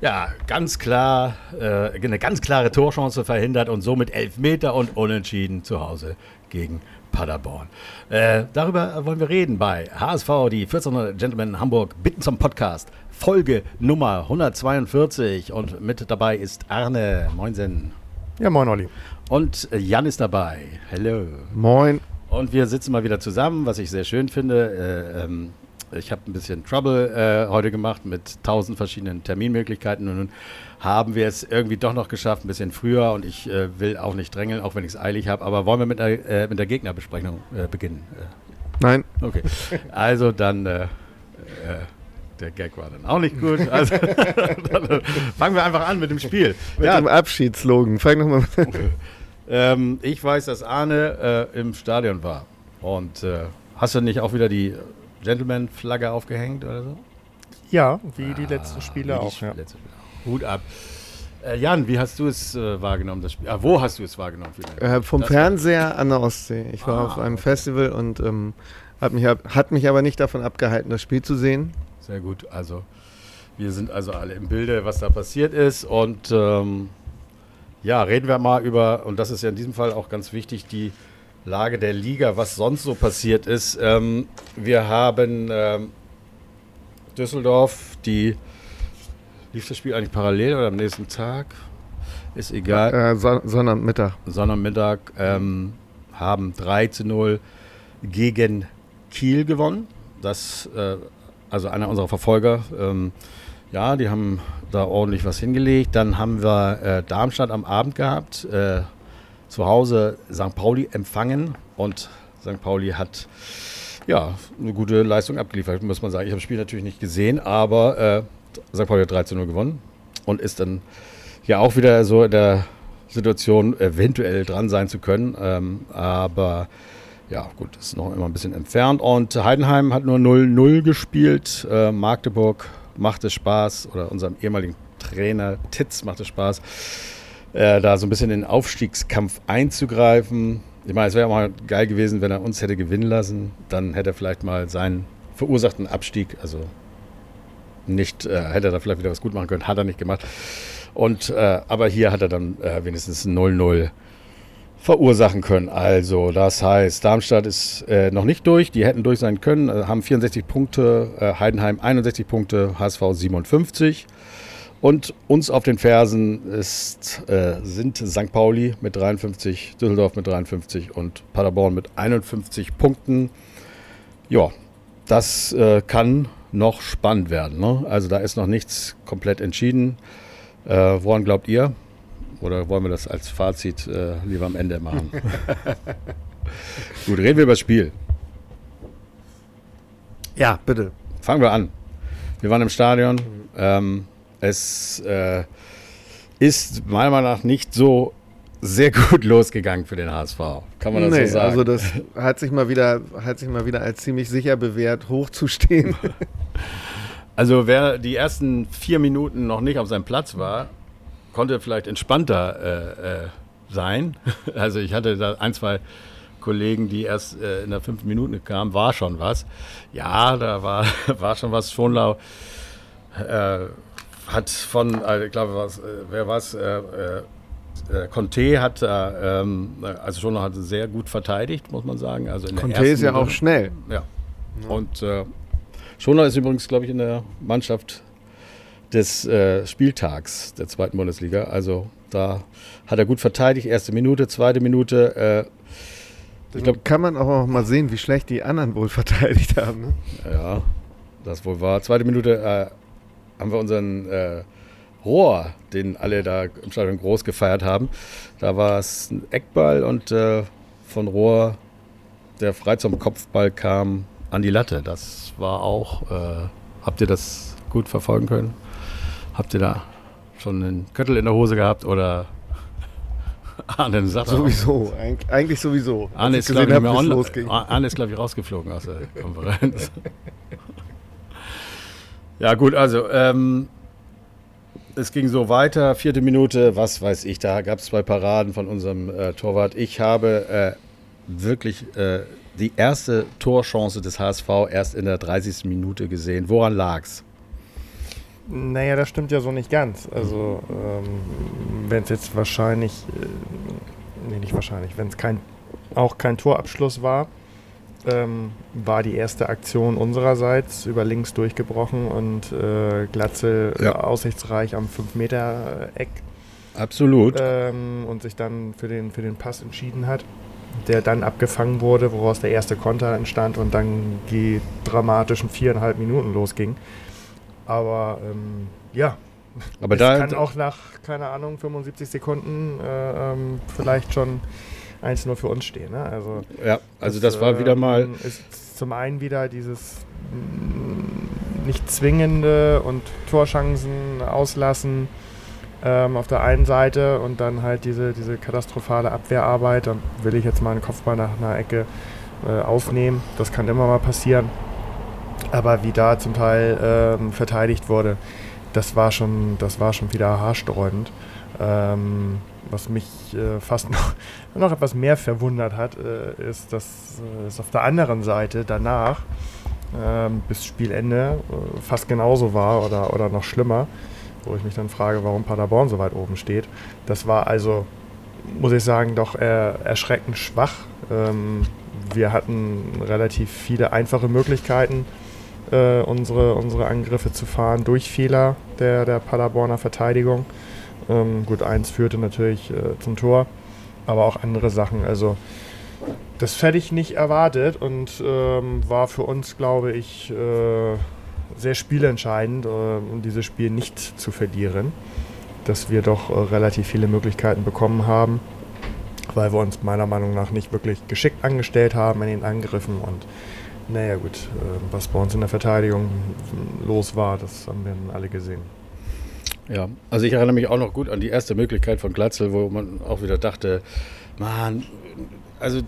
Ja, ganz klar, äh, eine ganz klare Torchance verhindert und somit Elfmeter und Unentschieden zu Hause gegen Paderborn. Äh, darüber wollen wir reden bei HSV, die 1400 Gentlemen Hamburg bitten zum Podcast. Folge Nummer 142 und mit dabei ist Arne. Moinsen. Ja, moin Olli. Und Jan ist dabei. Hello. Moin. Und wir sitzen mal wieder zusammen, was ich sehr schön finde. Äh, ähm, ich habe ein bisschen Trouble äh, heute gemacht mit tausend verschiedenen Terminmöglichkeiten und nun haben wir es irgendwie doch noch geschafft, ein bisschen früher und ich äh, will auch nicht drängeln, auch wenn ich es eilig habe. Aber wollen wir mit der, äh, mit der Gegnerbesprechung äh, beginnen? Äh, Nein. Okay. Also dann, äh, der Gag war dann auch nicht gut. Also fangen wir einfach an mit dem Spiel. Mit ja. dem Abschiedslogan. Fang nochmal mit. ähm, Ich weiß, dass Arne im Stadion war. Und hast du nicht auch wieder die Gentleman-Flagge aufgehängt oder so? Ja, wie die letzten Spiele ah, auch. Ja. Letzte Hut ab. Äh, Jan, wie hast du es äh, wahrgenommen? Das Spiel? Ah, wo hast du es wahrgenommen? Äh, vom das Fernseher an der Ostsee. Ich war ah, auf einem okay. Festival und ähm, hat, mich, hat mich aber nicht davon abgehalten, das Spiel zu sehen. Sehr gut. Also, wir sind also alle im Bilde, was da passiert ist. Und ähm, ja, reden wir mal über, und das ist ja in diesem Fall auch ganz wichtig, die Lage der Liga, was sonst so passiert ist. Ähm, wir haben ähm, Düsseldorf, die Lief das Spiel eigentlich parallel oder am nächsten Tag? Ist egal. Äh, Son Sonnabendmittag. Sonnabendmittag ähm, haben 3 zu 0 gegen Kiel gewonnen. Das, äh, also einer unserer Verfolger. Ähm, ja, die haben da ordentlich was hingelegt. Dann haben wir äh, Darmstadt am Abend gehabt. Äh, zu Hause St. Pauli empfangen und St. Pauli hat ja eine gute Leistung abgeliefert, muss man sagen. Ich habe das Spiel natürlich nicht gesehen, aber äh, St. Pauli hat 13 0 gewonnen und ist dann ja auch wieder so in der Situation, eventuell dran sein zu können. Ähm, aber ja, gut, ist noch immer ein bisschen entfernt. Und Heidenheim hat nur 0-0 gespielt. Äh, Magdeburg macht es Spaß, oder unserem ehemaligen Trainer Titz macht es Spaß, äh, da so ein bisschen in den Aufstiegskampf einzugreifen. Ich meine, es wäre mal geil gewesen, wenn er uns hätte gewinnen lassen. Dann hätte er vielleicht mal seinen verursachten Abstieg, also nicht, äh, hätte er da vielleicht wieder was gut machen können, hat er nicht gemacht. Und, äh, aber hier hat er dann äh, wenigstens 0-0 verursachen können. Also, das heißt, Darmstadt ist äh, noch nicht durch. Die hätten durch sein können, äh, haben 64 Punkte, äh, Heidenheim 61 Punkte, HSV 57. Und uns auf den Fersen ist, sind St. Pauli mit 53, Düsseldorf mit 53 und Paderborn mit 51 Punkten. Ja, das kann noch spannend werden. Ne? Also da ist noch nichts komplett entschieden. Äh, woran glaubt ihr? Oder wollen wir das als Fazit äh, lieber am Ende machen? Gut, reden wir über das Spiel. Ja, bitte. Fangen wir an. Wir waren im Stadion. Ähm, es äh, ist meiner Meinung nach nicht so sehr gut losgegangen für den HSV. Kann man das nee, so sagen? Also das hat sich mal wieder, hat sich mal wieder als ziemlich sicher bewährt, hochzustehen. Also wer die ersten vier Minuten noch nicht auf seinem Platz war, konnte vielleicht entspannter äh, äh, sein. Also ich hatte da ein, zwei Kollegen, die erst äh, in der fünften Minute kamen, war schon was. Ja, da war, war schon was. Schonlau äh, hat von, äh, ich glaube, was, äh, wer war es? Äh, Conte hat ähm, also schon noch sehr gut verteidigt, muss man sagen. Also Conte ist ja auch schnell. Ja. ja. Und äh, Schoner ist übrigens, glaube ich, in der Mannschaft des äh, Spieltags der zweiten Bundesliga. Also da hat er gut verteidigt. Erste Minute, zweite Minute. Äh, ich glaub, kann man auch mal sehen, wie schlecht die anderen wohl verteidigt haben. Ne? Ja, das wohl war. Zweite Minute äh, haben wir unseren äh, Rohr, den alle da im Stadion groß gefeiert haben. Da war es ein Eckball und äh, von Rohr, der frei zum Kopfball kam, an die Latte. Das war auch, äh, habt ihr das gut verfolgen können? Habt ihr da schon einen Köttel in der Hose gehabt oder Arne sagt Sowieso, Eig eigentlich sowieso. Arne ist, glaube ich, Arne ist, glaub ich, rausgeflogen aus der Konferenz. ja, gut, also ähm, es ging so weiter, vierte Minute, was weiß ich, da gab es zwei Paraden von unserem äh, Torwart. Ich habe äh, wirklich äh, die erste Torchance des HSV erst in der 30. Minute gesehen. Woran lag's? Naja, das stimmt ja so nicht ganz. Also, ähm, wenn es jetzt wahrscheinlich, äh, nee, nicht wahrscheinlich, wenn es kein, auch kein Torabschluss war, ähm, war die erste Aktion unsererseits über links durchgebrochen und äh, Glatzel ja. aussichtsreich am 5-Meter-Eck. Absolut. Ähm, und sich dann für den, für den Pass entschieden hat, der dann abgefangen wurde, woraus der erste Konter entstand und dann die dramatischen viereinhalb Minuten losging. Aber ähm, ja, aber es da kann auch nach, keine Ahnung, 75 Sekunden äh, ähm, vielleicht schon 1-0 für uns stehen. Ne? Also, ja, also das, das war wieder mal. Ähm, ist zum einen wieder dieses mm, nicht zwingende und Torchancen auslassen ähm, auf der einen Seite und dann halt diese, diese katastrophale Abwehrarbeit. Dann will ich jetzt mal einen Kopfball nach einer Ecke äh, aufnehmen. Das kann immer mal passieren. Aber wie da zum Teil ähm, verteidigt wurde, das war schon, das war schon wieder haarsträubend. Ähm, was mich äh, fast noch, noch etwas mehr verwundert hat, äh, ist, dass äh, es auf der anderen Seite danach ähm, bis Spielende äh, fast genauso war oder, oder noch schlimmer, wo ich mich dann frage, warum Paderborn so weit oben steht. Das war also, muss ich sagen, doch erschreckend schwach. Ähm, wir hatten relativ viele einfache Möglichkeiten, äh, unsere, unsere Angriffe zu fahren durch Fehler der, der Paderborner Verteidigung. Ähm, gut, eins führte natürlich äh, zum Tor, aber auch andere Sachen. Also das hätte ich nicht erwartet und ähm, war für uns, glaube ich, äh, sehr spielentscheidend, äh, um dieses Spiel nicht zu verlieren. Dass wir doch äh, relativ viele Möglichkeiten bekommen haben, weil wir uns meiner Meinung nach nicht wirklich geschickt angestellt haben in den Angriffen und naja gut, äh, was bei uns in der Verteidigung los war, das haben wir alle gesehen. Ja, also ich erinnere mich auch noch gut an die erste Möglichkeit von Glatzel, wo man auch wieder dachte, man, also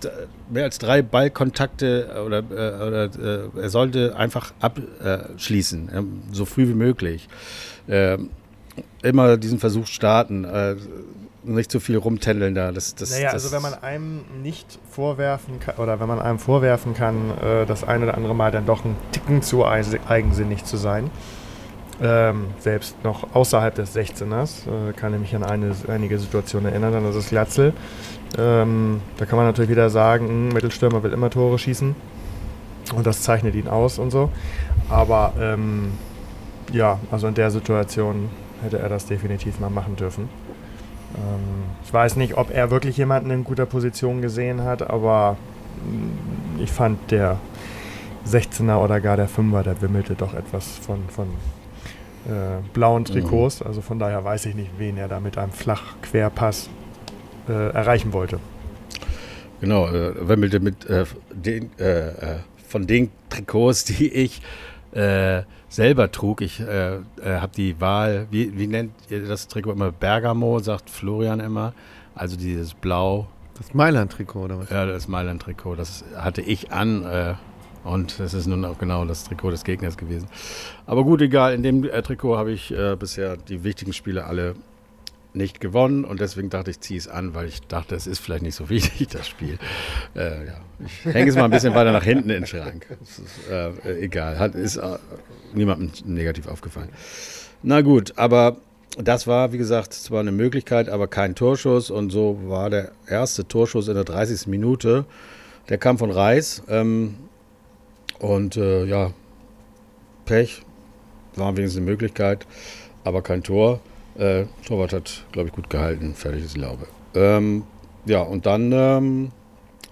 mehr als drei Ballkontakte oder, äh, oder äh, er sollte einfach abschließen, so früh wie möglich. Ähm, immer diesen Versuch starten, äh, nicht zu viel rumtändeln da. Das, das, naja, das also wenn man einem nicht vorwerfen kann, oder wenn man einem vorwerfen kann, das eine oder andere Mal dann doch ein Ticken zu eigensinnig zu sein, ähm, selbst noch außerhalb des 16ers, äh, kann ich mich an eine, einige Situationen erinnern, dann ist es Glatzel. Ähm, da kann man natürlich wieder sagen, ein hm, Mittelstürmer will immer Tore schießen und das zeichnet ihn aus und so. Aber ähm, ja, also in der Situation hätte er das definitiv mal machen dürfen. Ähm, ich weiß nicht, ob er wirklich jemanden in guter Position gesehen hat, aber hm, ich fand der 16er oder gar der 5er, der wimmelte doch etwas von, von äh, blauen Trikots. Mhm. Also von daher weiß ich nicht, wen er da mit einem Flach-Querpass äh, erreichen wollte. Genau, äh, wimmelte mit äh, den, äh, äh, von den Trikots, die ich selber trug. Ich habe die Wahl, wie, wie nennt ihr das Trikot immer? Bergamo, sagt Florian immer. Also dieses Blau. Das Mailand-Trikot, oder was? Ja, das Mailand-Trikot. Das hatte ich an und es ist nun auch genau das Trikot des Gegners gewesen. Aber gut, egal. In dem äh, Trikot habe ich äh, bisher die wichtigen Spiele alle nicht gewonnen und deswegen dachte ich, ziehe es an, weil ich dachte, es ist vielleicht nicht so wichtig, das Spiel. Äh, ja. Ich hänge es mal ein bisschen weiter nach hinten in den Schrank. Ist, äh, egal, hat, ist äh, niemandem negativ aufgefallen. Na gut, aber das war, wie gesagt, zwar eine Möglichkeit, aber kein Torschuss und so war der erste Torschuss in der 30. Minute. Der kam von Reis. Ähm, und äh, ja, Pech, war wenigstens eine Möglichkeit, aber kein Tor. Äh, Torwart hat, glaube ich, gut gehalten. Fertig ist die Laube. Ähm, ja, und dann ähm,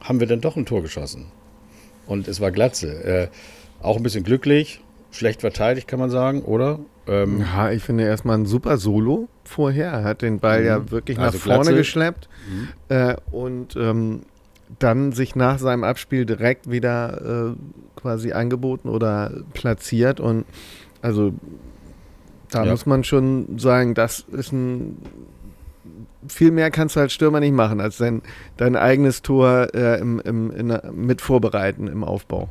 haben wir dann doch ein Tor geschossen. Und es war Glatze. Äh, auch ein bisschen glücklich, schlecht verteidigt, kann man sagen, oder? Ähm, ja, ich finde erstmal ein super Solo vorher. Er hat den Ball ja mhm. wirklich also nach vorne Glatze. geschleppt. Mhm. Äh, und ähm, dann sich nach seinem Abspiel direkt wieder äh, quasi angeboten oder platziert. Und also da ja. muss man schon sagen, das ist ein. Viel mehr kannst du als Stürmer nicht machen, als dein, dein eigenes Tor äh, im, im, in, mit vorbereiten im Aufbau.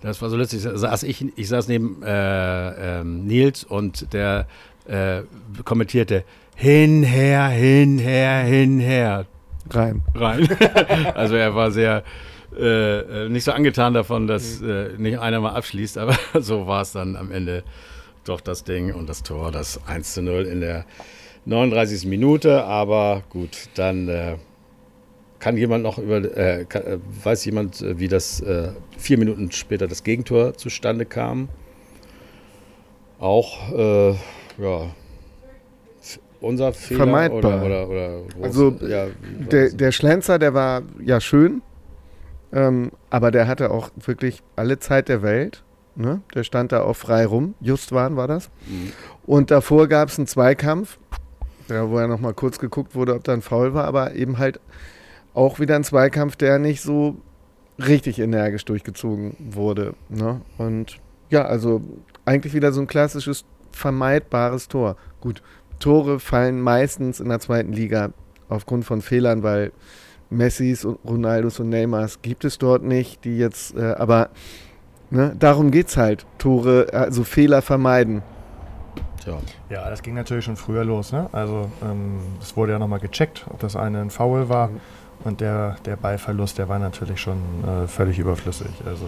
Das war so lustig. Saß ich, ich saß neben äh, ähm, Nils und der äh, kommentierte hinher, hinher, hinher. Rein. Rein. also er war sehr äh, äh, nicht so angetan davon, dass mhm. äh, nicht einer mal abschließt, aber so war es dann am Ende doch das Ding und das Tor, das 1 zu 0 in der 39. Minute. Aber gut, dann äh, kann jemand noch über, äh, kann, äh, weiß jemand, wie das äh, vier Minuten später das Gegentor zustande kam? Auch, äh, ja, unser Fehler Vermeidbar. oder, oder, oder Also, ja, Der, der Schlenzer, der war ja schön, ähm, aber der hatte auch wirklich alle Zeit der Welt. Ne? Der stand da auch frei rum. Justwan war das. Mhm. Und davor gab es einen Zweikampf, da wo ja noch mal kurz geguckt wurde, ob da ein Foul war, aber eben halt auch wieder ein Zweikampf, der nicht so richtig energisch durchgezogen wurde. Ne? Und ja, also eigentlich wieder so ein klassisches vermeidbares Tor. Gut, Tore fallen meistens in der zweiten Liga aufgrund von Fehlern, weil Messis und Ronaldos und Neymars gibt es dort nicht, die jetzt, äh, aber ne, darum geht es halt. Tore, also Fehler vermeiden. Tja. Ja, das ging natürlich schon früher los. Ne? Also ähm, es wurde ja nochmal gecheckt, ob das eine ein Foul war. Und der, der Ballverlust, der war natürlich schon äh, völlig überflüssig. Also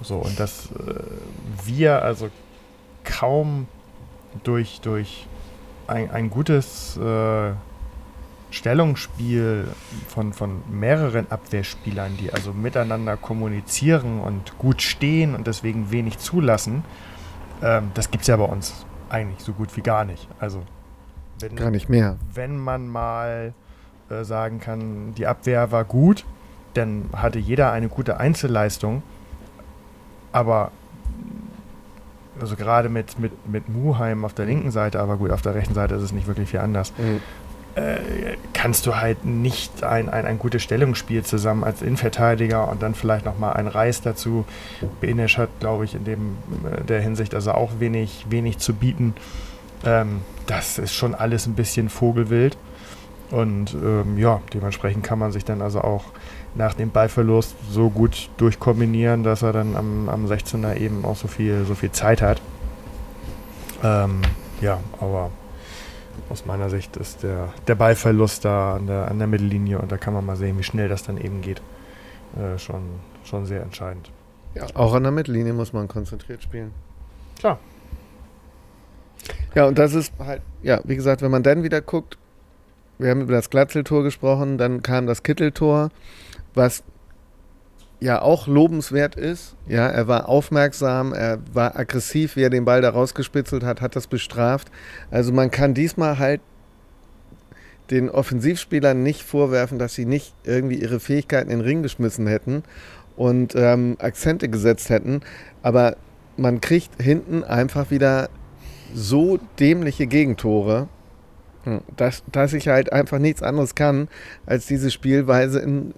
so, und dass äh, wir also kaum durch, durch ein, ein gutes äh, Stellungsspiel von, von mehreren Abwehrspielern, die also miteinander kommunizieren und gut stehen und deswegen wenig zulassen, ähm, das gibt es ja bei uns eigentlich so gut wie gar nicht. Also wenn, Gar nicht mehr. wenn man mal äh, sagen kann, die Abwehr war gut, dann hatte jeder eine gute Einzelleistung. Aber also gerade mit, mit, mit Muheim auf der linken Seite, aber gut, auf der rechten Seite ist es nicht wirklich viel anders, äh, kannst du halt nicht ein, ein, ein gutes Stellungsspiel zusammen als Innenverteidiger und dann vielleicht nochmal ein Reis dazu. Benesch hat, glaube ich, in dem, äh, der Hinsicht also auch wenig, wenig zu bieten. Ähm, das ist schon alles ein bisschen vogelwild. Und ähm, ja, dementsprechend kann man sich dann also auch nach dem Ballverlust so gut durchkombinieren, dass er dann am, am 16er eben auch so viel, so viel Zeit hat. Ähm, ja, aber aus meiner Sicht ist der, der Ballverlust da an der, an der Mittellinie und da kann man mal sehen, wie schnell das dann eben geht. Äh, schon, schon sehr entscheidend. Auch an der Mittellinie muss man konzentriert spielen. Klar. Ja, und das ist halt, ja, wie gesagt, wenn man dann wieder guckt, wir haben über das Glatzeltor gesprochen, dann kam das Kitteltor, was ja auch lobenswert ist. Ja, er war aufmerksam, er war aggressiv, wie er den Ball da rausgespitzelt hat, hat das bestraft. Also man kann diesmal halt den Offensivspielern nicht vorwerfen, dass sie nicht irgendwie ihre Fähigkeiten in den Ring geschmissen hätten und ähm, Akzente gesetzt hätten. Aber man kriegt hinten einfach wieder so dämliche Gegentore, hm, dass, dass ich halt einfach nichts anderes kann, als diese Spielweise in,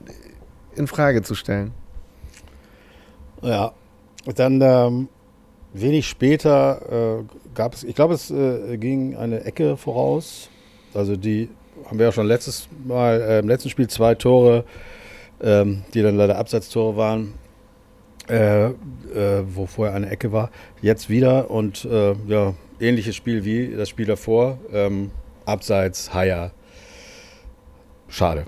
in Frage zu stellen. Ja, dann ähm, wenig später äh, gab es, ich glaube, es äh, ging eine Ecke voraus. Also die haben wir ja schon letztes Mal, äh, im letzten Spiel zwei Tore, ähm, die dann leider Abseitstore waren, äh, äh, wo vorher eine Ecke war. Jetzt wieder und äh, ja, ähnliches Spiel wie das Spiel davor. Ähm, Abseits, Haier. Schade.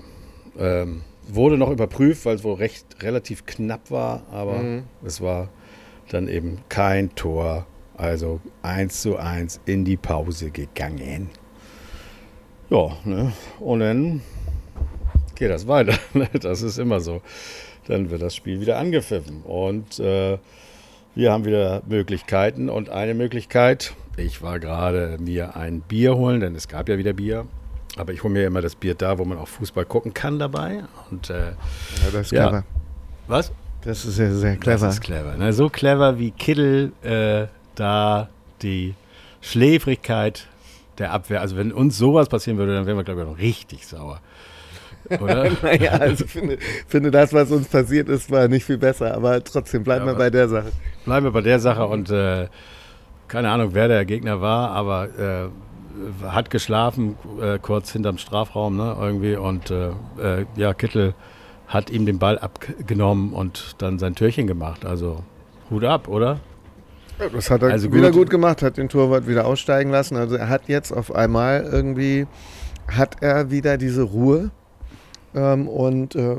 Ähm, wurde noch überprüft, weil es wohl recht relativ knapp war, aber Mhm. es war dann eben kein Tor. Also 1 zu 1 in die Pause gegangen. Ja, ne? und dann geht das weiter. ne? Das ist immer so. Dann wird das Spiel wieder angepfiffen. Und äh, wir haben wieder Möglichkeiten. Und eine Möglichkeit, ich war gerade mir ein Bier holen, denn es gab ja wieder Bier. Aber ich hole mir immer das Bier da, wo man auch Fußball gucken kann dabei. Und äh, Ja, das ist Ja. clever. was? Das ist sehr, sehr clever. Das ist clever. Ne? So clever wie Kittel äh, da die Schläfrigkeit der Abwehr. Also wenn uns sowas passieren würde, dann wären wir, glaube ich, noch richtig sauer. Oder? naja, also finde, finde das, was uns passiert ist, war nicht viel besser, aber trotzdem bleiben Ja, wir bei der Sache. Bleiben wir bei der Sache und äh, keine Ahnung, wer der Gegner war, aber äh, hat geschlafen äh, kurz hinterm Strafraum ne, irgendwie und äh, äh, ja, Kittel hat ihm den Ball abgenommen und dann sein Türchen gemacht. Also Hut ab, oder? Ja, das hat er Also wieder gut. gut gemacht, hat den Torwart wieder aussteigen lassen. Also er hat jetzt auf einmal irgendwie, hat er wieder diese Ruhe. Ähm, und äh,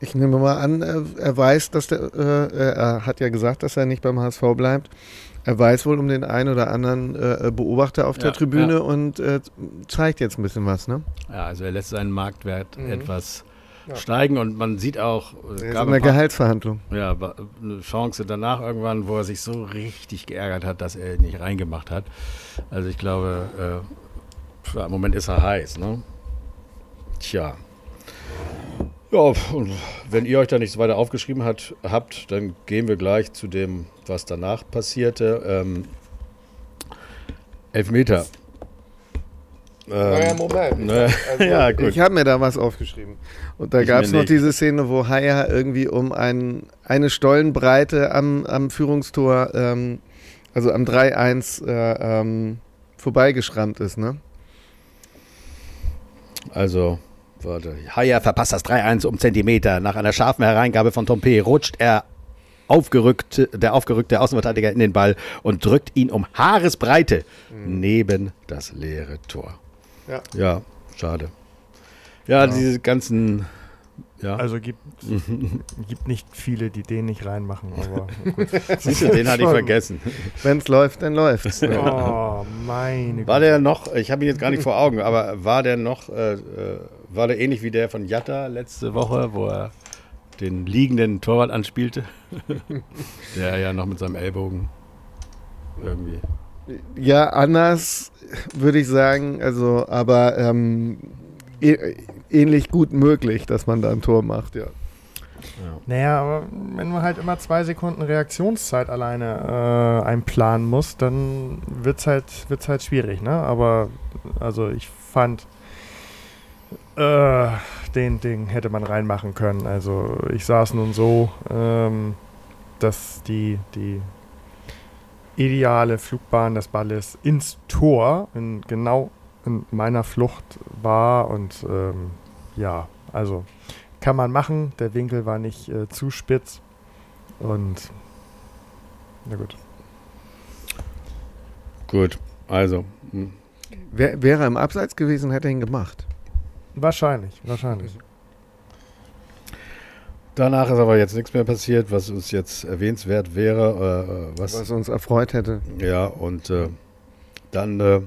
ich nehme mal an, er, er weiß, dass der, äh, er hat ja gesagt, dass er nicht beim HSV bleibt. Er weiß wohl um den einen oder anderen äh, Beobachter auf Ja, der Tribüne ja. und äh, zeigt jetzt ein bisschen was, ne? Ja, also er lässt seinen Marktwert Mhm. etwas Ja. steigen und man sieht auch, es Er ist gab in der ein paar- Gehaltsverhandlung. ja, eine Chance danach irgendwann, wo er sich so richtig geärgert hat, dass er nicht reingemacht hat. Also ich glaube, äh, im Moment ist er heiß, ne? Tja. Ja, und wenn ihr euch da nichts weiter aufgeschrieben hat, habt, dann gehen wir gleich zu dem, was danach passierte. Ähm, Elfmeter. Ähm, Moment. ne, ja, gut. Ich habe mir da was aufgeschrieben. Und da gab es noch nicht. diese Szene, wo Haya irgendwie um ein, eine Stollenbreite am, am Führungstor, ähm, also am 3-1 äh, ähm, vorbeigeschrammt ist, ne? Also, warte. Haier verpasst das 3-1 um Zentimeter. Nach einer scharfen Hereingabe von Tompe rutscht er aufgerückt, der aufgerückte Außenverteidiger in den Ball und drückt ihn um Haaresbreite neben das leere Tor. Ja. Ja, schade. Ja, diese ganzen. Ja, Also gibt, gibt nicht viele, die den nicht reinmachen, aber gut. siehst du, den hatte ich vergessen. Wenn es läuft, dann läuft's. Oh, meine War der noch, ich habe ihn jetzt gar nicht vor Augen, aber war der noch, äh, äh, war der ähnlich wie der von Jatta letzte Woche, wo er den liegenden Torwart anspielte? der ja noch mit seinem Ellbogen irgendwie. Ja, anders würde ich sagen, also, aber ähm, ähnlich gut möglich, dass man da ein Tor macht, ja. Naja, aber wenn man halt immer zwei Sekunden Reaktionszeit alleine äh, einplanen muss, dann wird es halt, wird's halt schwierig, ne? Aber also ich fand, äh, den, den hätte man reinmachen können. Also ich sah es nun so, ähm, dass die, die ideale Flugbahn des Balles ins Tor in, genau in meiner Flucht war und ähm, ja, also kann man machen. Der Winkel war nicht äh, zu spitz. Und na gut. Gut, also. hm. Wär, wäre er im Abseits gewesen, hätte er ihn gemacht. Wahrscheinlich, wahrscheinlich. Danach ist aber jetzt nichts mehr passiert, was uns jetzt erwähnenswert wäre. Äh, was, Was uns erfreut hätte. Ja, und äh, dann, äh,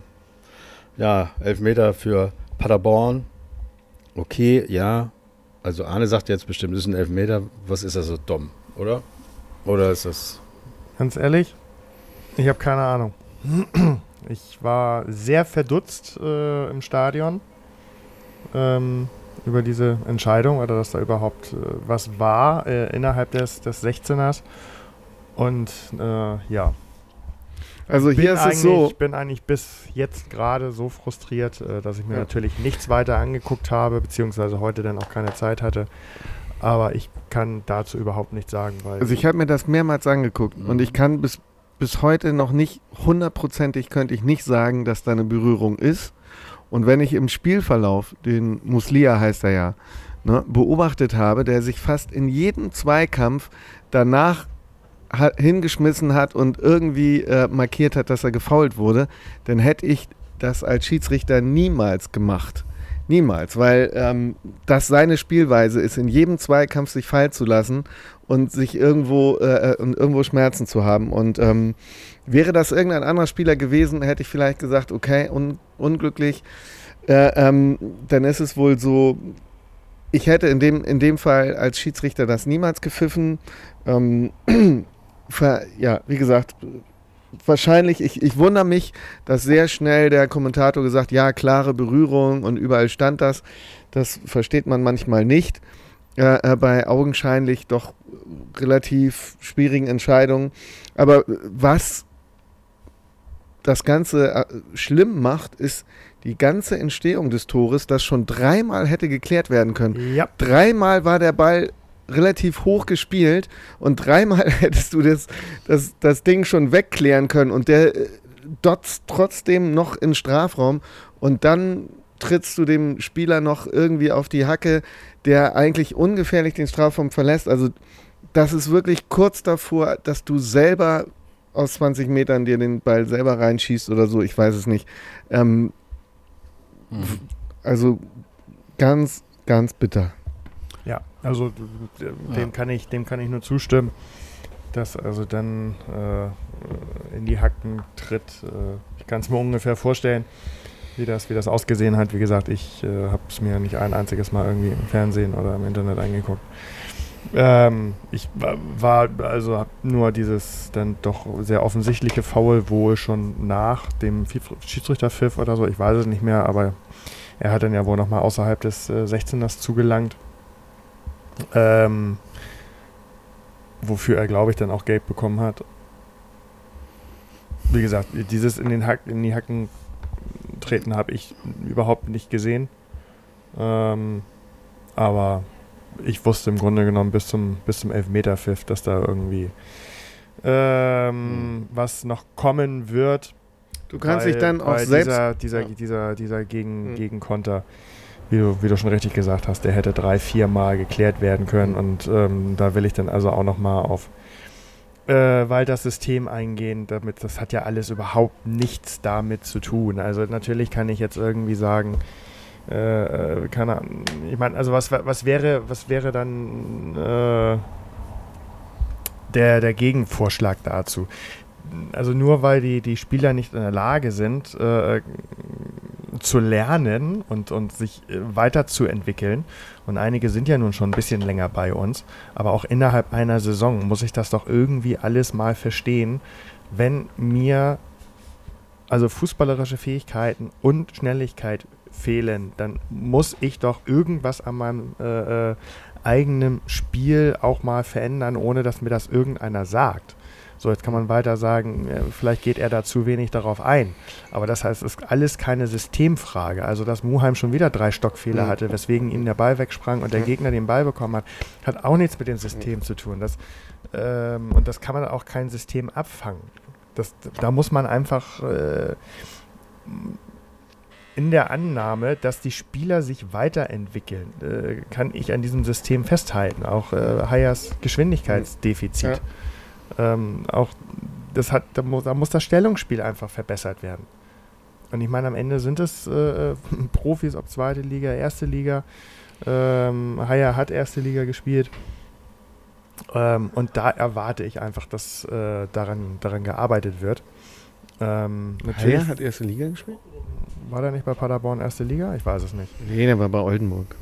ja, Elfmeter für Paderborn. Okay, ja. Also Arne sagt jetzt bestimmt, das ist ein Elfmeter. Was ist das so dumm, oder? Oder ist das... Ganz ehrlich, ich habe keine Ahnung. Ich war sehr verdutzt äh, im Stadion ähm, über diese Entscheidung oder dass da überhaupt äh, was war äh, innerhalb des, des 16ers. Und äh, ja, Also hier ist es so, Ich bin eigentlich bis jetzt gerade so frustriert, äh, dass ich mir Ja. natürlich nichts weiter angeguckt habe, beziehungsweise heute dann auch keine Zeit hatte. Aber ich kann dazu überhaupt nichts sagen, weil also ich habe mir das mehrmals angeguckt Mhm. und ich kann bis, bis heute noch nicht hundertprozentig könnte ich nicht sagen, dass da eine Berührung ist. Und wenn ich im Spielverlauf, den Muslia heißt er ja, ne, beobachtet habe, der sich fast in jedem Zweikampf danach hingeschmissen hat und irgendwie äh, markiert hat, dass er gefault wurde, dann hätte ich das als Schiedsrichter niemals gemacht. Niemals, weil ähm, das seine Spielweise ist, in jedem Zweikampf sich fallen zu lassen und sich irgendwo äh, äh, und irgendwo Schmerzen zu haben. Und ähm, wäre das irgendein anderer Spieler gewesen, hätte ich vielleicht gesagt, okay, un unglücklich. Äh, ähm, dann ist es wohl so, ich hätte in dem, in dem Fall als Schiedsrichter das niemals gepfiffen. Ähm, ja, wie gesagt, wahrscheinlich, ich, ich wundere mich, dass sehr schnell der Kommentator gesagt, ja, klare Berührung und überall stand das. Das versteht man manchmal nicht. Äh, bei augenscheinlich doch relativ schwierigen Entscheidungen. Aber was das Ganze äh, schlimm macht, ist die ganze Entstehung des Tores, das schon dreimal hätte geklärt werden können. ja, Dreimal war der Ball relativ hoch gespielt und dreimal hättest du das, das, das Ding schon wegklären können und der äh, dotzt trotzdem noch in Strafraum und dann trittst du dem Spieler noch irgendwie auf die Hacke, der eigentlich ungefährlich den Strafraum verlässt. Also das ist wirklich kurz davor, dass du selber aus 20 Metern dir den Ball selber reinschießt oder so, ich weiß es nicht. Ähm, Mhm. also ganz, ganz bitter. ja, also dem Ja. kann ich, dem kann ich nur zustimmen. das also dann äh, in die Hacken tritt. Äh, ich kann es mir ungefähr vorstellen, wie das, wie das ausgesehen hat. Wie gesagt, ich äh, habe es mir nicht ein einziges Mal irgendwie im Fernsehen oder im Internet angeguckt. Ähm, ich war, also habe nur dieses dann doch sehr offensichtliche Foul wohl schon nach dem Schiedsrichterpfiff oder so, ich weiß es nicht mehr, aber er hat dann ja wohl nochmal außerhalb des äh, 16ers zugelangt. Ähm, wofür er, glaube ich, dann auch Gelb bekommen hat. Wie gesagt, dieses in, den Hack, in die Hacken treten habe ich überhaupt nicht gesehen. Ähm, aber ich wusste im Grunde genommen bis zum, bis zum Elfmeter-Pfiff, dass da irgendwie ähm, mhm. was noch kommen wird. Du kannst weil, dich dann auch selbst. Dieser, dieser, ja. dieser, dieser Gegen, mhm. Gegenkonter, wie du, wie du schon richtig gesagt hast, der hätte drei, vier Mal geklärt werden können. Mhm. Und ähm, da will ich dann also auch nochmal auf äh, Walters System eingehen. Damit, das hat ja alles überhaupt nichts damit zu tun. Also natürlich kann ich jetzt irgendwie sagen, äh, äh, keine Ahnung. Ich meine, also was, was wäre, was wäre dann äh, der, der Gegenvorschlag dazu? Also nur weil die, die Spieler nicht in der Lage sind, äh, zu lernen und, und sich äh, weiterzuentwickeln, und einige sind ja nun schon ein bisschen länger bei uns, aber auch innerhalb einer Saison muss ich das doch irgendwie alles mal verstehen, wenn mir also fußballerische Fähigkeiten und Schnelligkeit fehlen, dann muss ich doch irgendwas an meinem äh, äh, eigenen Spiel auch mal verändern, ohne dass mir das irgendeiner sagt. So, jetzt kann man weiter sagen, äh, vielleicht geht er da zu wenig darauf ein. Aber das heißt, es ist alles keine Systemfrage. Also, dass Muheim schon wieder drei Stockfehler mhm. hatte, weswegen ihm der Ball wegsprang und der Gegner den Ball bekommen hat, hat auch nichts mit dem System zu tun. Das, ähm, und das kann man auch kein System abfangen. Das, da muss man einfach äh, in der Annahme, dass die Spieler sich weiterentwickeln, äh, kann ich an diesem System festhalten. Auch äh, Hayas Geschwindigkeitsdefizit. Ja. Ähm, auch das hat, da muss, da muss, das Stellungsspiel einfach verbessert werden. Und ich meine, am Ende sind es äh, Profis, ob zweite Liga, erste Liga. Ähm, Haya hat erste Liga gespielt. Ähm, und da erwarte ich einfach, dass äh, daran, daran gearbeitet wird. Ähm, Haya hat erste Liga gespielt? War der nicht bei Paderborn erste Liga? Ich weiß es nicht. Nee, der war bei Oldenburg.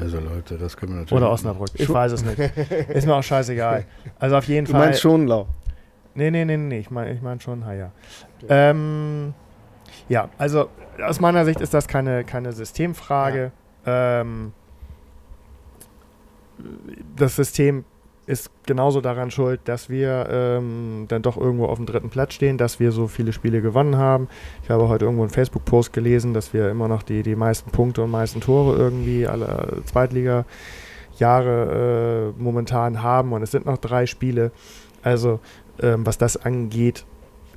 Also Leute, das können wir natürlich. Oder Osnabrück. Ich weiß es nicht. Ist mir auch scheißegal. Also auf jeden du Fall. Du meinst schon Lau? Nee, nee, nee, nee. Ich meine ich mein schon Haya. Ähm, ja, also aus meiner Sicht ist das keine, keine Systemfrage. Ja. Ähm, das System ist genauso daran schuld, dass wir ähm, dann doch irgendwo auf dem dritten Platz stehen, dass wir so viele Spiele gewonnen haben. Ich habe heute irgendwo einen Facebook-Post gelesen, dass wir immer noch die, die meisten Punkte und meisten Tore irgendwie alle Zweitliga-Jahre äh, momentan haben und es sind noch drei Spiele. Also ähm, was das angeht,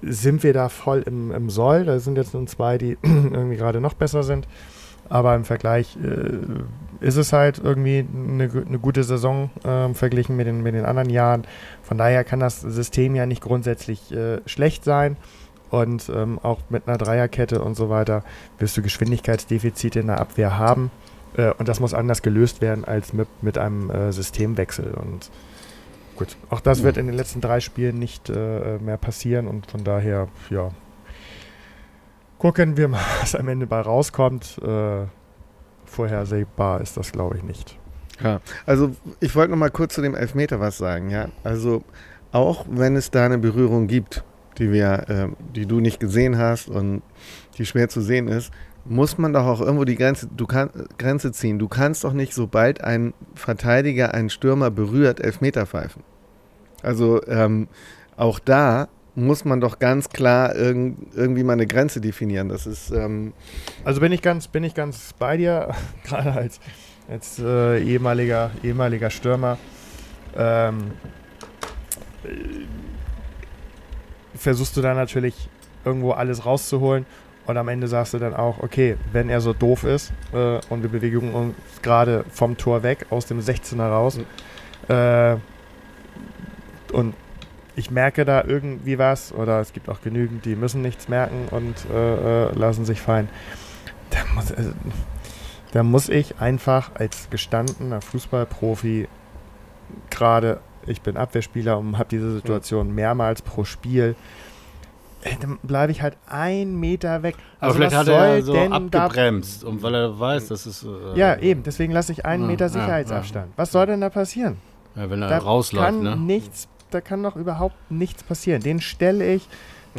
sind wir da voll im, im Soll. Da sind jetzt nun zwei, die irgendwie gerade noch besser sind. Aber im Vergleich äh, ist es halt irgendwie eine, eine gute Saison äh, verglichen mit den, mit den anderen Jahren. Von daher kann das System ja nicht grundsätzlich äh, schlecht sein. Und ähm, auch mit einer Dreierkette und so weiter wirst du Geschwindigkeitsdefizite in der Abwehr haben. Äh, und das muss anders gelöst werden als mit, mit einem äh, Systemwechsel. Und gut, auch das wird in den letzten drei Spielen nicht äh, mehr passieren. Und von daher, ja, Gucken wir mal, was am Ende bei rauskommt. Äh, vorhersehbar ist das, glaube ich, nicht. Ja, also ich wollte noch mal kurz zu dem Elfmeter was sagen. Ja, also auch wenn es da eine Berührung gibt, die wir, äh, die du nicht gesehen hast und die schwer zu sehen ist, muss man doch auch irgendwo die Grenze, du kann, Grenze ziehen. Du kannst doch nicht, sobald ein Verteidiger einen Stürmer berührt, Elfmeter pfeifen. Also ähm, auch da muss man doch ganz klar irg irgendwie mal eine Grenze definieren. Das ist. Ähm also bin ich ganz, bin ich ganz bei dir, gerade als, als äh, ehemaliger, ehemaliger Stürmer. Ähm, äh, versuchst du da natürlich irgendwo alles rauszuholen und am Ende sagst du dann auch, okay, wenn er so doof ist äh, und wir bewegen uns gerade vom Tor weg, aus dem 16er raus, mhm. äh, und ich merke da irgendwie was oder es gibt auch genügend, die müssen nichts merken und äh, äh, lassen sich fallen. Da muss, also, da muss ich einfach als gestandener Fußballprofi gerade ich bin Abwehrspieler und habe diese Situation mehrmals pro Spiel, äh, dann bleibe ich halt ein Meter weg. Aber Also vielleicht hat er soll so abgebremst, und weil er weiß, dass es. Äh, Ja, eben. Deswegen lasse ich einen Ja, Meter ja, Sicherheitsabstand. Was soll denn da passieren? Ja, wenn er Da rausläuft, kann ne? nichts, da kann doch überhaupt nichts passieren. Den stelle ich,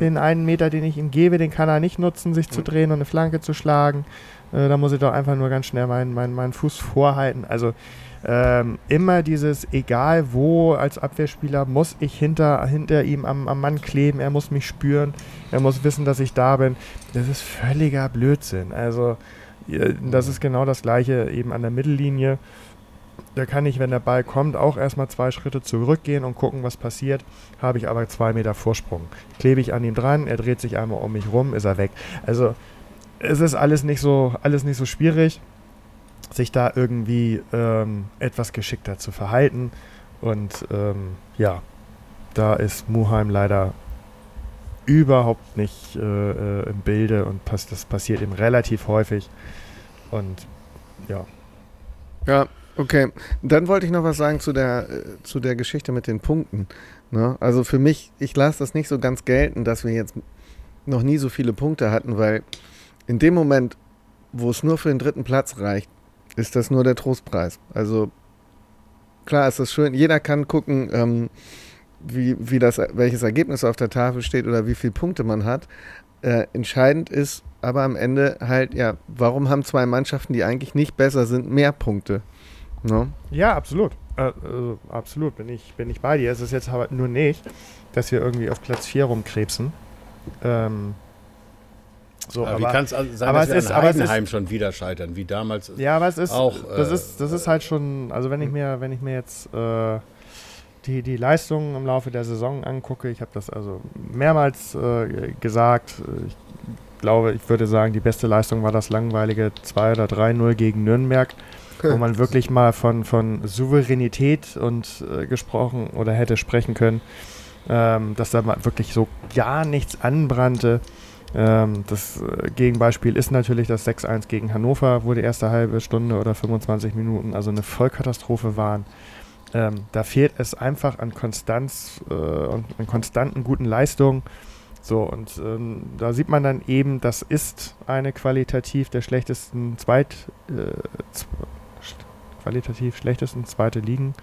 den einen Meter, den ich ihm gebe, den kann er nicht nutzen, sich zu drehen und eine Flanke zu schlagen. Äh, da muss ich doch einfach nur ganz schnell meinen, meinen, meinen Fuß vorhalten. Also ähm, immer dieses, egal wo als Abwehrspieler, muss ich hinter, hinter ihm am, am Mann kleben, er muss mich spüren, er muss wissen, dass ich da bin. Das ist völliger Blödsinn. Also äh, das ist genau das gleiche eben an der Mittellinie. Da kann ich, wenn der Ball kommt, auch erstmal zwei Schritte zurückgehen und gucken, was passiert. Habe ich aber zwei Meter Vorsprung. Klebe ich an ihm dran, er dreht sich einmal um mich rum, ist er weg. Also es ist alles nicht so, alles nicht so schwierig, sich da irgendwie ähm, etwas geschickter zu verhalten. Und ähm, ja, da ist Muheim leider überhaupt nicht äh, äh, im Bilde und das passiert ihm relativ häufig. Und ja, Ja, okay. Dann wollte ich noch was sagen zu der, äh, zu der Geschichte mit den Punkten. Ne? Also für mich, ich lasse das nicht so ganz gelten, dass wir jetzt noch nie so viele Punkte hatten, weil in dem Moment, wo es nur für den dritten Platz reicht, ist das nur der Trostpreis. Also klar ist das schön, jeder kann gucken, ähm, wie, wie das, welches Ergebnis auf der Tafel steht oder wie viele Punkte man hat. Äh, entscheidend ist aber am Ende halt, ja, warum haben zwei Mannschaften, die eigentlich nicht besser sind, mehr Punkte? Ne? Ja, absolut. Äh, also, absolut, bin ich, bin ich bei dir. Es ist jetzt aber nur nicht, dass wir irgendwie auf Platz 4 rumkrebsen. Ähm, so, aber, wie aber, kann es also sein, aber dass es wir ist- an es ist- Heidenheim schon wieder scheitern, wie damals? ja, aber es ist, auch, das äh, ist, das ist halt schon, also wenn ich mir, wenn ich mir jetzt äh, die, die Leistungen im Laufe der Saison angucke, ich habe das also mehrmals äh, gesagt, ich glaube, ich würde sagen, die beste Leistung war das langweilige 2 oder 3-0 gegen Nürnberg, wo man wirklich mal von, von Souveränität und äh, gesprochen oder hätte sprechen können, ähm, dass da mal wirklich so gar nichts anbrannte. Ähm, das äh, Gegenbeispiel ist natürlich das 6-1 gegen Hannover, wo die erste halbe Stunde oder 25 Minuten also eine Vollkatastrophe waren. Ähm, da fehlt es einfach an Konstanz äh, und an konstanten guten Leistungen. So, und ähm, da sieht man dann eben, das ist eine qualitativ der schlechtesten Zweit, äh, qualitativ schlechtesten zweite Ligen,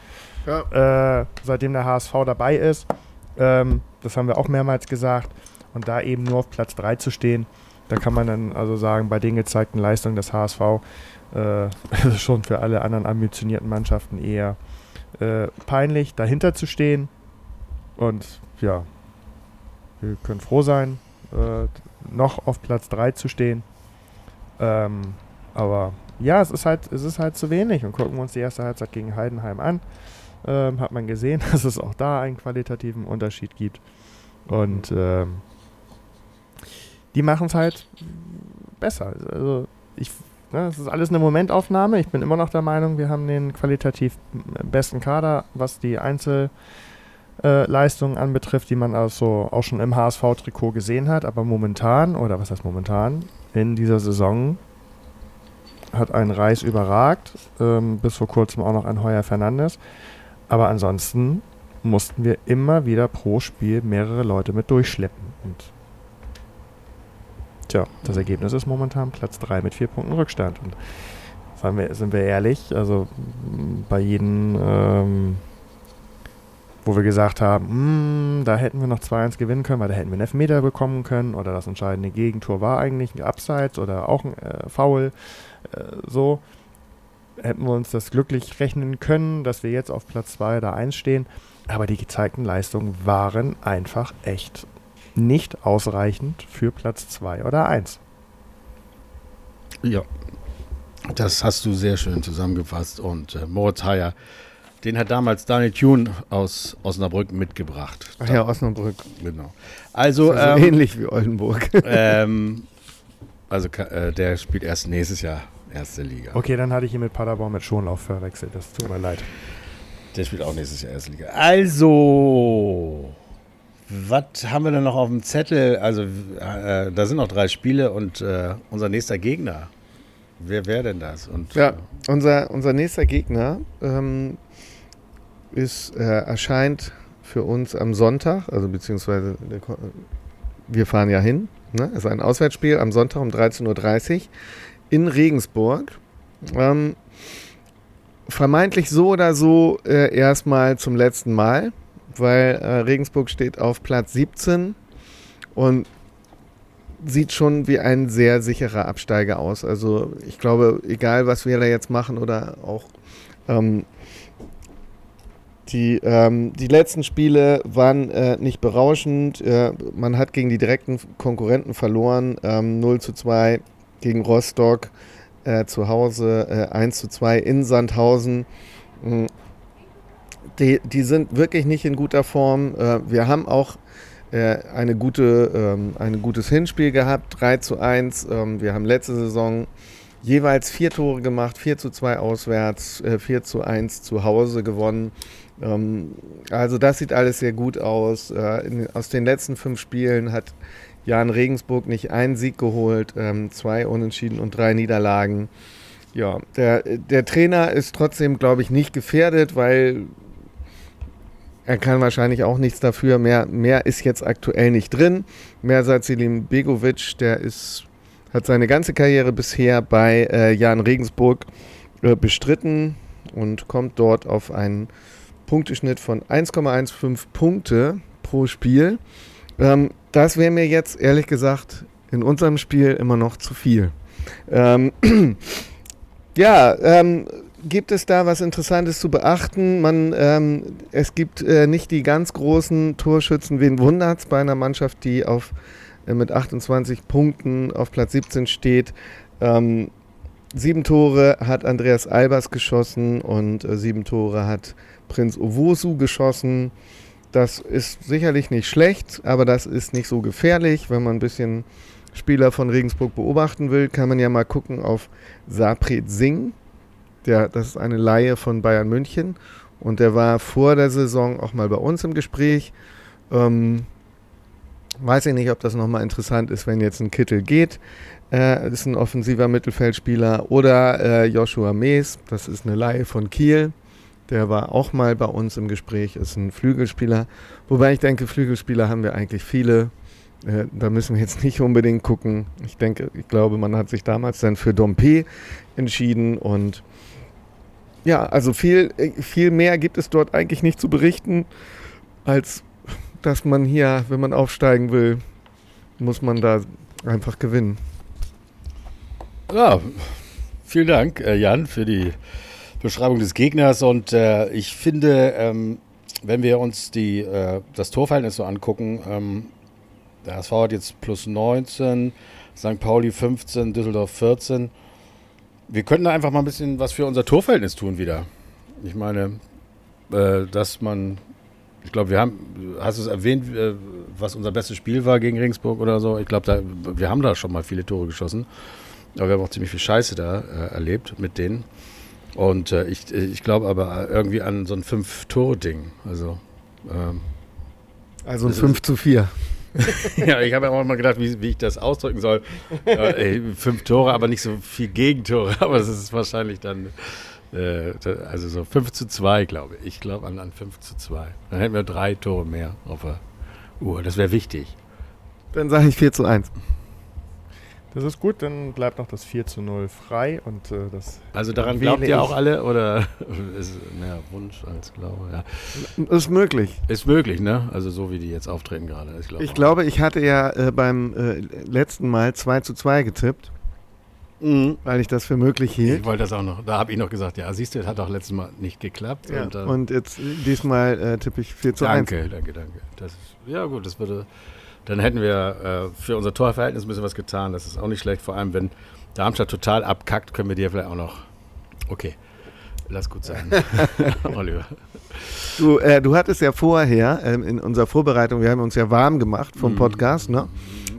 Ja. äh, seitdem der HSV dabei ist. Ähm, das haben wir auch mehrmals gesagt. Und da eben nur auf Platz 3 zu stehen, da kann man dann also sagen, bei den gezeigten Leistungen des HSV äh, ist es schon für alle anderen ambitionierten Mannschaften eher äh, peinlich, dahinter zu stehen. Und ja, wir können froh sein, äh, noch auf Platz 3 zu stehen. Ähm, aber ja, es ist halt, es ist halt zu wenig. Und gucken wir uns die erste Halbzeit gegen Heidenheim an, ähm, hat man gesehen, dass es auch da einen qualitativen Unterschied gibt. Und ähm, die machen es halt besser. Also ich, ne, es ist alles eine Momentaufnahme. Ich bin immer noch der Meinung, wir haben den qualitativ besten Kader, was die Einzelleistungen äh, Leistungen anbetrifft, die man also auch schon im HSV-Trikot gesehen hat. Aber momentan, oder was heißt momentan, in dieser Saison hat ein Reis überragt, ähm, bis vor kurzem auch noch ein Heuer Fernandes. Aber ansonsten mussten wir immer wieder pro Spiel mehrere Leute mit durchschleppen. Und tja, das Ergebnis ist momentan Platz 3 mit vier Punkten Rückstand. Und sagen wir, sind wir ehrlich, also bei jedem, ähm, wo wir gesagt haben, "Mm, da hätten wir noch 2-1 gewinnen können, weil da hätten wir einen Elfmeter bekommen können oder das entscheidende Gegentor war eigentlich ein Abseits oder auch ein äh, Foul, so hätten wir uns das glücklich rechnen können, dass wir jetzt auf Platz 2 oder 1 stehen. Aber die gezeigten Leistungen waren einfach echt nicht ausreichend für Platz 2 oder 1. Ja, das hast du sehr schön zusammengefasst. Und äh, Moritz Heyer, den hat damals Daniel Thune aus Osnabrück mitgebracht. Ach ja, Osnabrück. Genau. Also, So, so ähm, ähnlich wie Oldenburg. ähm, also äh, der spielt erst nächstes Jahr erste Liga. Okay, dann hatte ich ihn mit Paderborn mit Schonlauf verwechselt. Das tut mir leid. Der spielt auch nächstes Jahr erste Liga. Also, was haben wir denn noch auf dem Zettel? Also, äh, da sind noch drei Spiele und äh, unser nächster Gegner. Wer wäre denn das? Und, Ja, unser, unser nächster Gegner, ähm, ist, äh, erscheint für uns am Sonntag, also beziehungsweise wir fahren ja hin. Ne? Es ist ein Auswärtsspiel am Sonntag um 13.30 Uhr in Regensburg. Ähm, vermeintlich so oder so äh, erstmal zum letzten Mal, weil äh, Regensburg steht auf Platz 17 und sieht schon wie ein sehr sicherer Absteiger aus. Also ich glaube, egal was wir da jetzt machen oder auch ähm, die, ähm, die letzten Spiele waren äh, nicht berauschend. Äh, man hat gegen die direkten Konkurrenten verloren. Ähm, 0 zu 2 gegen Rostock äh, zu Hause, äh, 1 zu 2 in Sandhausen. Mm. Die, die sind wirklich nicht in guter Form. Äh, wir haben auch äh, eine gute, ähm, ein gutes Hinspiel gehabt, 3 zu 1. Ähm, wir haben letzte Saison jeweils vier Tore gemacht, 4 zu 2 auswärts, äh, 4 zu 1 zu Hause gewonnen. Ähm, also das sieht alles sehr gut aus. Äh, aus den letzten fünf Spielen hat Jan Regensburg nicht einen Sieg geholt, ähm, zwei Unentschieden und drei Niederlagen. Ja, der, der Trainer ist trotzdem, glaube ich, nicht gefährdet, weil er kann wahrscheinlich auch nichts dafür. Mehr, mehr ist jetzt aktuell nicht drin. Mersat Selim Begovic, der ist, hat seine ganze Karriere bisher bei äh, Jan Regensburg äh, bestritten und kommt dort auf einen Punkteschnitt von 1,15 Punkte pro Spiel. Ähm, das wäre mir jetzt ehrlich gesagt in unserem Spiel immer noch zu viel. Ähm, ja, ähm, gibt es da was Interessantes zu beachten? Man, ähm, es gibt äh, nicht die ganz großen Torschützen. Wen wundert's bei einer Mannschaft, die auf, äh, mit 28 Punkten auf Platz 17 steht? Ähm, sieben Tore hat Andreas Albers geschossen und äh, sieben Tore hat Prinz Owusu geschossen. Das ist sicherlich nicht schlecht, aber das ist nicht so gefährlich. Wenn man ein bisschen Spieler von Regensburg beobachten will, kann man ja mal gucken auf Sapret Singh. Der, das ist eine Laie von Bayern München und der war vor der Saison auch mal bei uns im Gespräch. Ähm, weiß ich nicht, ob das nochmal interessant ist, wenn jetzt ein Kittel geht. Äh, ist ein offensiver Mittelfeldspieler. Oder äh, Joshua Mees, das ist eine Laie von Kiel. Der war auch mal bei uns im Gespräch, ist ein Flügelspieler. Wobei ich denke, Flügelspieler haben wir eigentlich viele. Äh, da müssen wir jetzt nicht unbedingt gucken. Ich denke, ich glaube, man hat sich damals dann für Dompe entschieden und ja, also viel, äh, viel mehr gibt es dort eigentlich nicht zu berichten, als dass man hier, wenn man aufsteigen will, muss man da einfach gewinnen. Ja, vielen Dank, äh, Jan, für die Beschreibung des Gegners. Und äh, ich finde, ähm, wenn wir uns die, äh, das Torverhältnis so angucken, ähm, der HSV hat jetzt plus 19, St. Pauli 15, Düsseldorf 14. Wir könnten da einfach mal ein bisschen was für unser Torverhältnis tun wieder. Ich meine, äh, dass man, ich glaube, wir haben, hast du es erwähnt, äh, was unser bestes Spiel war gegen Regensburg oder so? Ich glaube, wir haben da schon mal viele Tore geschossen. Aber wir haben auch ziemlich viel Scheiße da äh, erlebt mit denen. Und äh, ich, ich glaube aber irgendwie an so ein Fünf-Tore-Ding. Also, ähm, Also ein Das 5 zu 4. ja, ich habe ja auch mal gedacht, wie, wie ich das ausdrücken soll. äh, ey, fünf Tore, aber nicht so viel Gegentore. Aber es ist wahrscheinlich dann, äh, also so 5 zu 2, glaube ich. Ich glaube an, an 5 zu 2. Dann hätten wir drei Tore mehr auf der Uhr. Das wäre wichtig. Dann sage ich 4 zu 1. Das ist gut, dann bleibt noch das 4 zu 0 frei und äh, das Also daran glaubt ihr auch ich. alle? Oder ist mehr Wunsch als Glaube? Ja. Ist möglich. Ist möglich, ne? Also so wie die jetzt auftreten gerade. Ich, glaub Ich glaube, ich hatte ja äh, beim äh, letzten Mal 2 zu 2 getippt, Mhm. weil ich das für möglich Ich hielt. wollte das auch noch. Da habe ich noch gesagt, ja, siehst du, das hat auch letztes Mal nicht geklappt. Ja. Und, äh, Und jetzt äh, diesmal äh, tippe ich 4 zu 1. danke, danke, danke. Das ist, ja gut, das würde. Dann hätten wir äh, für unser Torverhältnis ein bisschen was getan. Das ist auch nicht schlecht. Vor allem, wenn Darmstadt total abkackt, können wir dir vielleicht auch noch. Okay, lass gut sein, Oliver. Du, äh, du hattest ja vorher ähm, in unserer Vorbereitung, wir haben uns ja warm gemacht vom Mhm. Podcast, ne?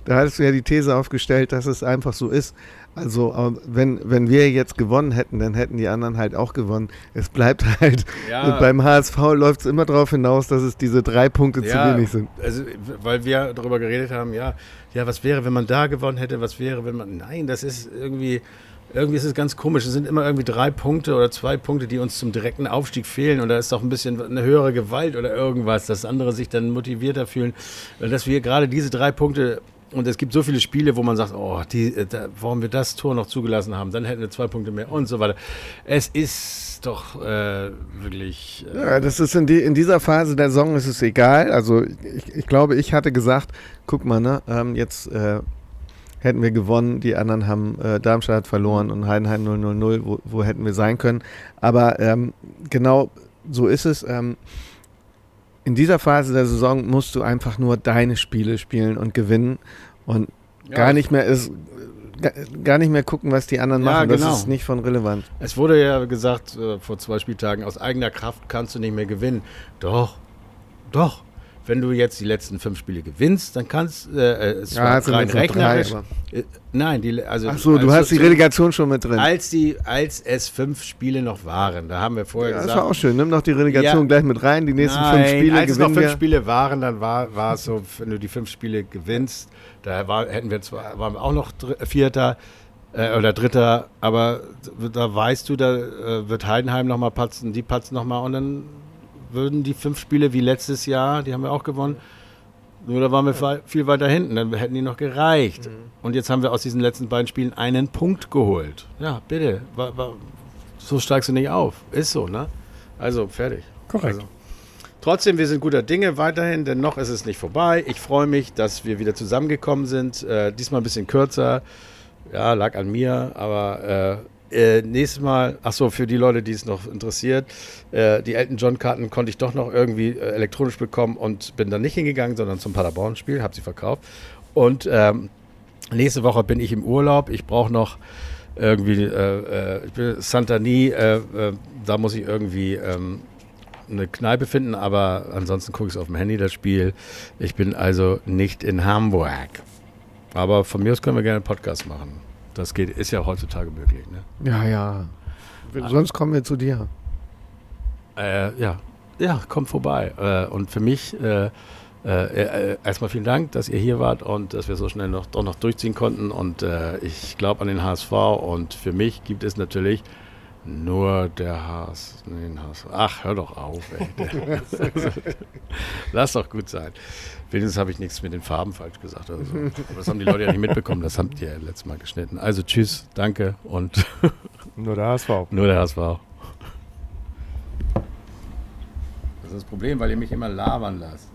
Da hattest du ja die These aufgestellt, dass es einfach so ist. Also, äh, wenn, wenn wir jetzt gewonnen hätten, dann hätten die anderen halt auch gewonnen. Es bleibt halt, Ja. beim HSV läuft es immer darauf hinaus, dass es diese drei Punkte zu wenig sind. Also, weil wir darüber geredet haben, ja, ja, was wäre, wenn man da gewonnen hätte, was wäre, wenn man. Nein, das ist irgendwie. Irgendwie ist es ganz komisch. Es sind immer irgendwie drei Punkte oder zwei Punkte, die uns zum direkten Aufstieg fehlen. Und da ist doch ein bisschen eine höhere Gewalt oder irgendwas, dass andere sich dann motivierter fühlen. Dass wir gerade diese drei Punkte und es gibt so viele Spiele, wo man sagt, oh, die, äh, da, warum wir das Tor noch zugelassen haben, dann hätten wir zwei Punkte mehr und so weiter. Es ist doch äh, wirklich. Äh ja, das ist in, die, in, dieser Phase der Saison ist es egal. Also ich, ich glaube, ich hatte gesagt, guck mal, ne, ähm, jetzt äh, hätten wir gewonnen, die anderen haben äh, Darmstadt verloren und Heidenheim 0-0-0, wo, wo, hätten wir sein können. Aber ähm, genau so ist es. Ähm, in dieser Phase der Saison musst du einfach nur deine Spiele spielen und gewinnen und ja, gar nicht mehr ist gar nicht mehr gucken, was die anderen ja, machen. Das genau. ist nicht von relevant. Es wurde ja gesagt äh, vor zwei Spieltagen, aus eigener Kraft kannst du nicht mehr gewinnen. Doch, doch wenn du jetzt die letzten fünf Spiele gewinnst, dann kannst äh, äh es ja, war rein rechnerisch. Drei, äh, nein, die, also Ach so, du hast die Relegation schon mit drin. Als die, als es fünf Spiele noch waren, da haben wir vorher ja, gesagt. Das war auch schön. Nimm noch die Relegation ja, gleich mit rein. Die nächsten nein, fünf Spiele als es noch fünf wir. Spiele waren, dann war, war es so, wenn du die fünf Spiele gewinnst, da war, hätten wir zwar, waren wir auch noch Vierter äh, oder Dritter, aber da weißt du, da äh, wird Heidenheim nochmal patzen, die patzen nochmal und dann würden die fünf Spiele wie letztes Jahr, die haben wir auch gewonnen, nur da waren wir viel weiter hinten, dann hätten die noch gereicht. Mhm. Und jetzt haben wir aus diesen letzten beiden Spielen einen Punkt geholt. Ja, bitte, so steigst du nicht auf. Ist so, ne? Also, fertig. Korrekt. Also. Trotzdem, wir sind guter Dinge weiterhin, denn noch ist es nicht vorbei. Ich freue mich, dass wir wieder zusammengekommen sind. Äh, diesmal ein bisschen kürzer. Ja, lag an mir, aber äh, äh, nächstes Mal, ach so, für die Leute, die es noch interessiert, äh, die Elton John Karten konnte ich doch noch irgendwie äh, elektronisch bekommen und bin dann nicht hingegangen, sondern zum Paderborn-Spiel, habe sie verkauft. Und ähm, nächste Woche bin ich im Urlaub. Ich brauche noch irgendwie, äh, äh, ich bin Santani, äh, da muss ich irgendwie ähm, eine Kneipe finden, aber ansonsten gucke ich es auf dem Handy, das Spiel. Ich bin also nicht in Hamburg. Aber von mir aus können wir gerne einen Podcast machen. Das geht, ist ja heutzutage möglich. Ne? Ja, ja. Ah. Sonst kommen wir zu dir. Äh, ja, ja, kommt vorbei. Äh, und für mich äh, äh, äh, erstmal vielen Dank, dass ihr hier wart und dass wir so schnell noch, doch noch durchziehen konnten. Und äh, ich glaube an den HSV. Und für mich gibt es natürlich nur der HSV. Nee, HSV. Ach, hör doch auf, ey. Lass doch gut sein. Wenigstens habe ich nichts mit den Farben falsch gesagt. Oder so. Aber das haben die Leute ja nicht mitbekommen. Das habt ihr ja letztes Mal geschnitten. Also tschüss, danke und nur der HSV. Nur der HSV. Das ist das Problem, weil ihr mich immer labern lasst.